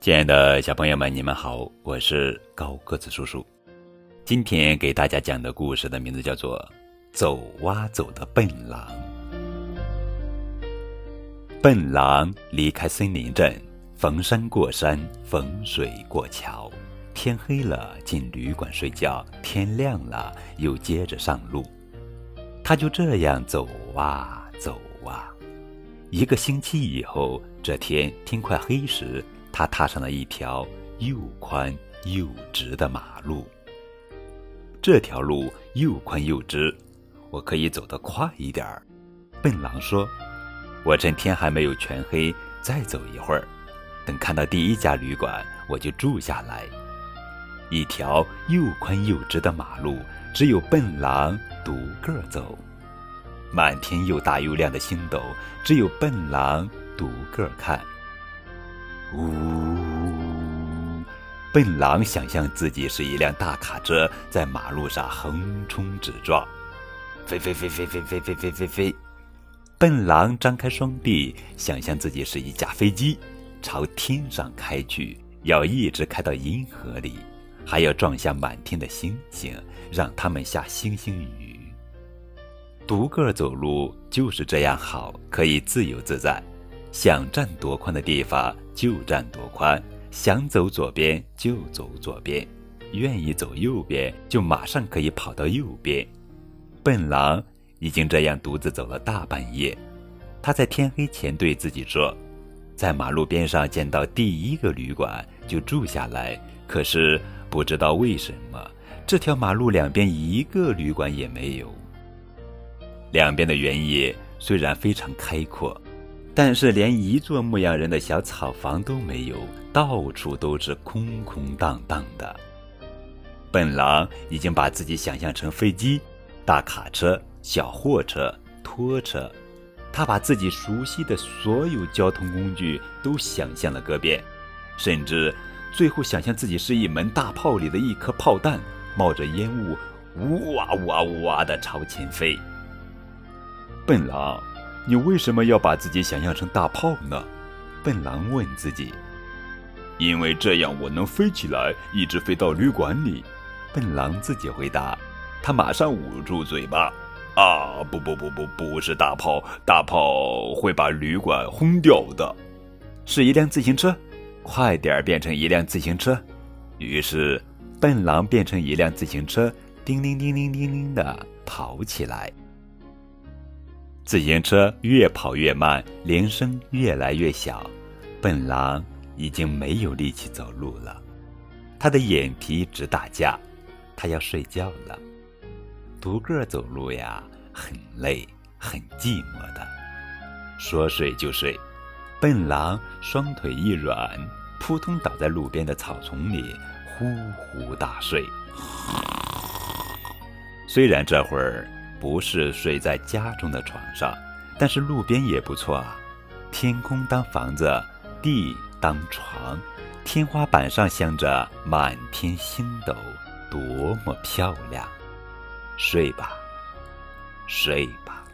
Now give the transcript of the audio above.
亲爱的小朋友们，你们好，我是高个子叔叔。今天给大家讲的故事的名字叫做《走哇走的笨狼》。笨狼离开森林镇，逢山过山，逢水过桥。天黑了，进旅馆睡觉；天亮了，又接着上路。他就这样走啊走啊。一个星期以后，这天天快黑时。他踏上了一条又宽又直的马路。这条路又宽又直，我可以走得快一点儿。笨狼说：“我趁天还没有全黑，再走一会儿，等看到第一家旅馆，我就住下来。”一条又宽又直的马路，只有笨狼独个走；满天又大又亮的星斗，只有笨狼独个看。呜！笨狼想象自己是一辆大卡车，在马路上横冲直撞，飞飞飞飞飞飞飞飞飞飞。笨狼张开双臂，想象自己是一架飞机，朝天上开去，要一直开到银河里，还要撞向满天的星星，让他们下星星雨。独个走路就是这样好，可以自由自在。想站多宽的地方就站多宽，想走左边就走左边，愿意走右边就马上可以跑到右边。笨狼已经这样独自走了大半夜，他在天黑前对自己说：“在马路边上见到第一个旅馆就住下来。”可是不知道为什么，这条马路两边一个旅馆也没有。两边的原野虽然非常开阔。但是连一座牧羊人的小草房都没有，到处都是空空荡荡的。笨狼已经把自己想象成飞机、大卡车、小货车、拖车，他把自己熟悉的所有交通工具都想象了个遍，甚至最后想象自己是一门大炮里的一颗炮弹，冒着烟雾，呜哇呜哇呜哇的朝前飞。笨狼。你为什么要把自己想象成大炮呢？笨狼问自己。因为这样我能飞起来，一直飞到旅馆里。笨狼自己回答。他马上捂住嘴巴。啊，不不不不，不是大炮，大炮会把旅馆轰掉的。是一辆自行车，快点变成一辆自行车。于是，笨狼变成一辆自行车，叮铃叮铃叮铃的跑起来。自行车越跑越慢，铃声越来越小，笨狼已经没有力气走路了，他的眼皮直打架，他要睡觉了。独个走路呀，很累，很寂寞的，说睡就睡。笨狼双腿一软，扑通倒在路边的草丛里，呼呼大睡。虽然这会儿。不是睡在家中的床上，但是路边也不错啊。天空当房子，地当床，天花板上镶着满天星斗，多么漂亮！睡吧，睡吧。